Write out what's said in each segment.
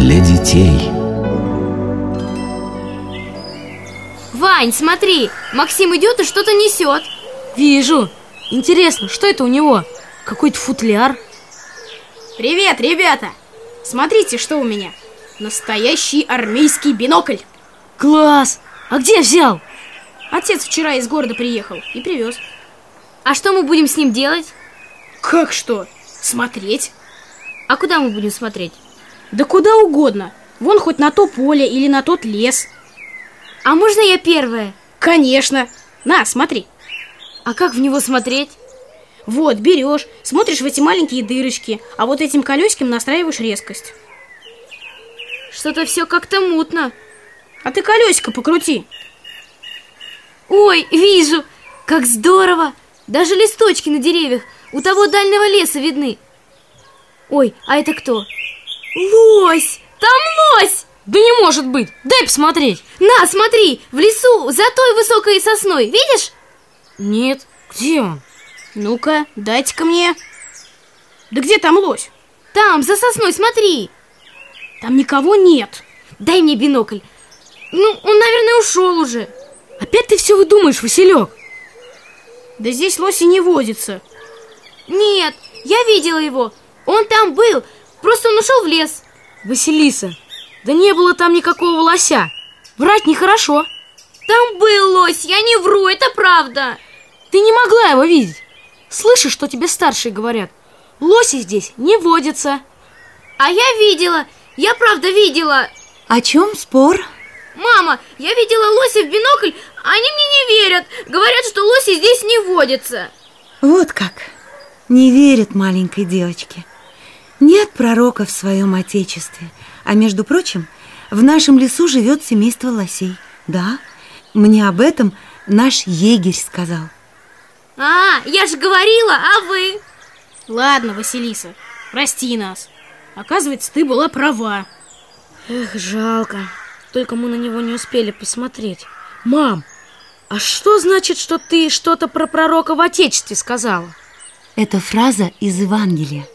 для детей. Вань, смотри, Максим идет и что-то несет. Вижу. Интересно, что это у него? Какой-то футляр? Привет, ребята! Смотрите, что у меня. Настоящий армейский бинокль. Класс! А где взял? Отец вчера из города приехал и привез. А что мы будем с ним делать? Как что? Смотреть? А куда мы будем смотреть? Да куда угодно. Вон хоть на то поле или на тот лес. А можно я первая? Конечно. На, смотри. А как в него смотреть? Вот, берешь, смотришь в эти маленькие дырочки, а вот этим колесиком настраиваешь резкость. Что-то все как-то мутно. А ты колесико покрути. Ой, вижу! Как здорово! Даже листочки на деревьях у того дальнего леса видны. Ой, а это кто? Лось! Там лось! Да не может быть! Дай посмотреть! На, смотри! В лесу за той высокой сосной, видишь? Нет, где он? Ну-ка, дайте-ка мне. Да где там лось? Там, за сосной, смотри. Там никого нет. Дай мне бинокль. Ну, он, наверное, ушел уже. Опять ты все выдумаешь, Василек. Да здесь лоси не водится. Нет, я видела его. Он там был, просто он ушел в лес. Василиса, да не было там никакого лося. Врать нехорошо. Там был лось, я не вру, это правда. Ты не могла его видеть. Слышишь, что тебе старшие говорят? Лоси здесь не водятся. А я видела, я правда видела. О чем спор? Мама, я видела лося в бинокль, они мне не верят. Говорят, что лоси здесь не водятся. Вот как. Не верят маленькой девочке. Нет пророка в своем отечестве. А между прочим, в нашем лесу живет семейство лосей. Да, мне об этом наш егерь сказал. А, я же говорила, а вы? Ладно, Василиса, прости нас. Оказывается, ты была права. Эх, жалко. Только мы на него не успели посмотреть. Мам, а что значит, что ты что-то про пророка в Отечестве сказала? Это фраза из Евангелия.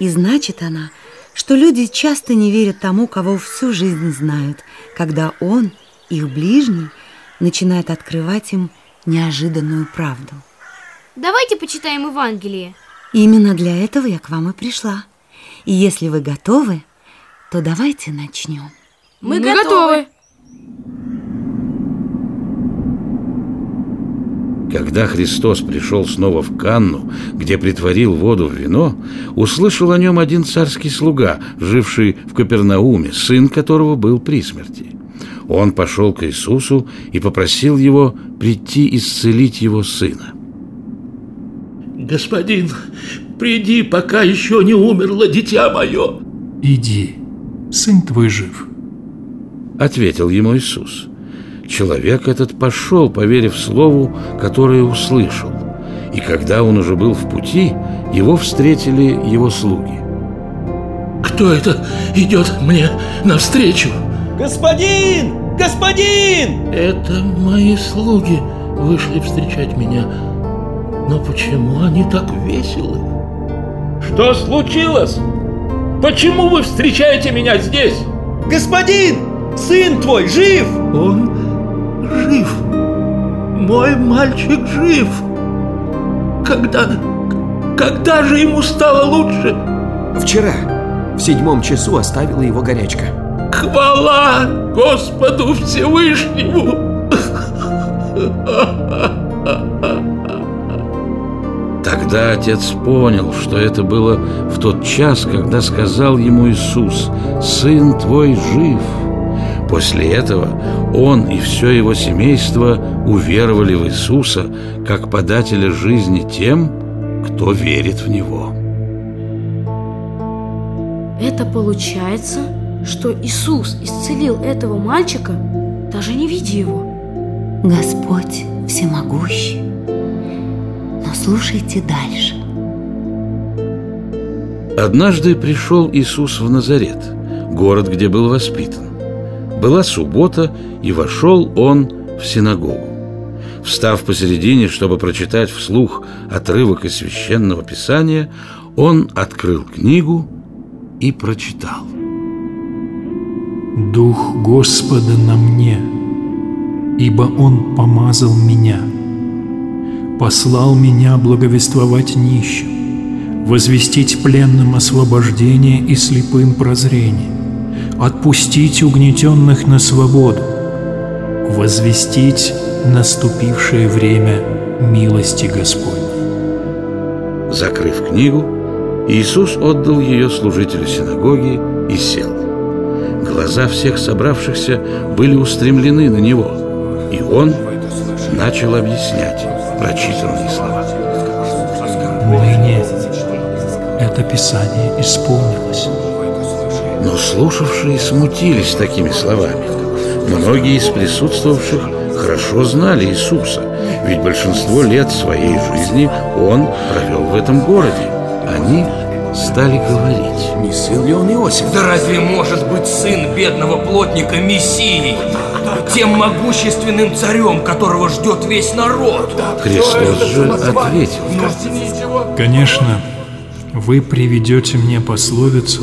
И значит она, что люди часто не верят тому, кого всю жизнь знают, когда он, их ближний, начинает открывать им неожиданную правду. Давайте почитаем Евангелие. Именно для этого я к вам и пришла. И если вы готовы, то давайте начнем. Мы, Мы готовы. Когда Христос пришел снова в Канну, где притворил воду в вино, услышал о нем один царский слуга, живший в Капернауме, сын которого был при смерти. Он пошел к Иисусу и попросил его прийти исцелить его сына. «Господин, приди, пока еще не умерло дитя мое!» «Иди, сын твой жив!» Ответил ему Иисус – Человек этот пошел, поверив слову, которое услышал. И когда он уже был в пути, его встретили его слуги. Кто это идет мне навстречу? Господин! Господин! Это мои слуги вышли встречать меня. Но почему они так веселы? Что случилось? Почему вы встречаете меня здесь? Господин! Сын твой жив! Он жив. Мой мальчик жив. Когда... Когда же ему стало лучше? Вчера. В седьмом часу оставила его горячка. Хвала Господу Всевышнему! Тогда отец понял, что это было в тот час, когда сказал ему Иисус, «Сын твой жив». После этого он и все его семейство уверовали в Иисуса как подателя жизни тем, кто верит в Него. Это получается, что Иисус исцелил этого мальчика, даже не видя его. Господь всемогущий. Но слушайте дальше. Однажды пришел Иисус в Назарет, город, где был воспитан. Была суббота, и вошел он в синагогу. Встав посередине, чтобы прочитать вслух отрывок из священного писания, он открыл книгу и прочитал. Дух Господа на мне, ибо Он помазал меня, послал меня благовествовать нищим, возвестить пленным освобождение и слепым прозрение, отпустить угнетенных на свободу, возвестить наступившее время милости Господней. Закрыв книгу, Иисус отдал ее служителю синагоги и сел. Глаза всех собравшихся были устремлены на него, и он начал объяснять прочитанные слова. Ныне это Писание исполнилось. Но слушавшие смутились такими словами. Многие из присутствовавших хорошо знали Иисуса, ведь большинство лет своей жизни Он провел в этом городе. Они стали говорить. Не сын ли он Иосиф? Да разве может быть сын бедного плотника Мессией? Тем могущественным царем, которого ждет весь народ. Христос же ответил. Конечно, вы приведете мне пословицу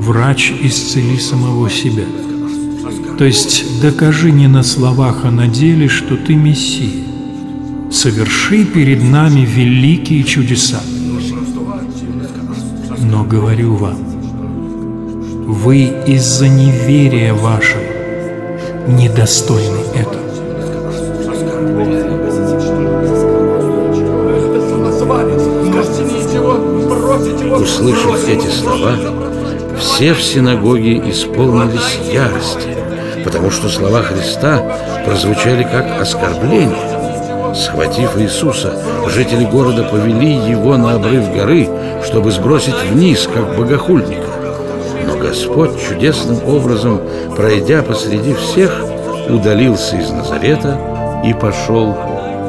«Врач исцели самого себя». То есть докажи не на словах, а на деле, что ты Мессия. Соверши перед нами великие чудеса. Но говорю вам, вы из-за неверия вашего недостойны этого. Услышав эти слова, все в синагоге исполнились ярости, потому что слова Христа прозвучали как оскорбление. Схватив Иисуса, жители города повели его на обрыв горы, чтобы сбросить вниз, как богохульника. Но Господь чудесным образом, пройдя посреди всех, удалился из Назарета и пошел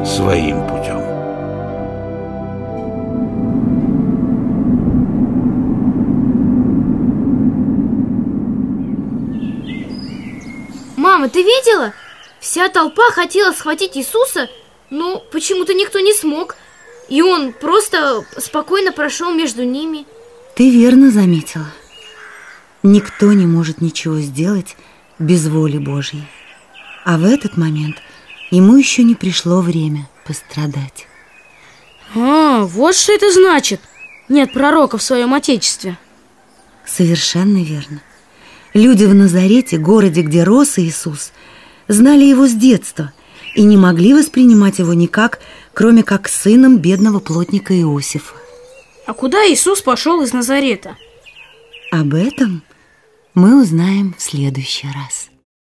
своим путем. Мама, ты видела? Вся толпа хотела схватить Иисуса, но почему-то никто не смог. И он просто спокойно прошел между ними. Ты верно заметила. Никто не может ничего сделать без воли Божьей. А в этот момент ему еще не пришло время пострадать. А, вот что это значит. Нет пророка в своем отечестве. Совершенно верно. Люди в Назарете, городе, где рос Иисус, знали его с детства и не могли воспринимать его никак, кроме как сыном бедного плотника Иосифа. А куда Иисус пошел из Назарета? Об этом мы узнаем в следующий раз.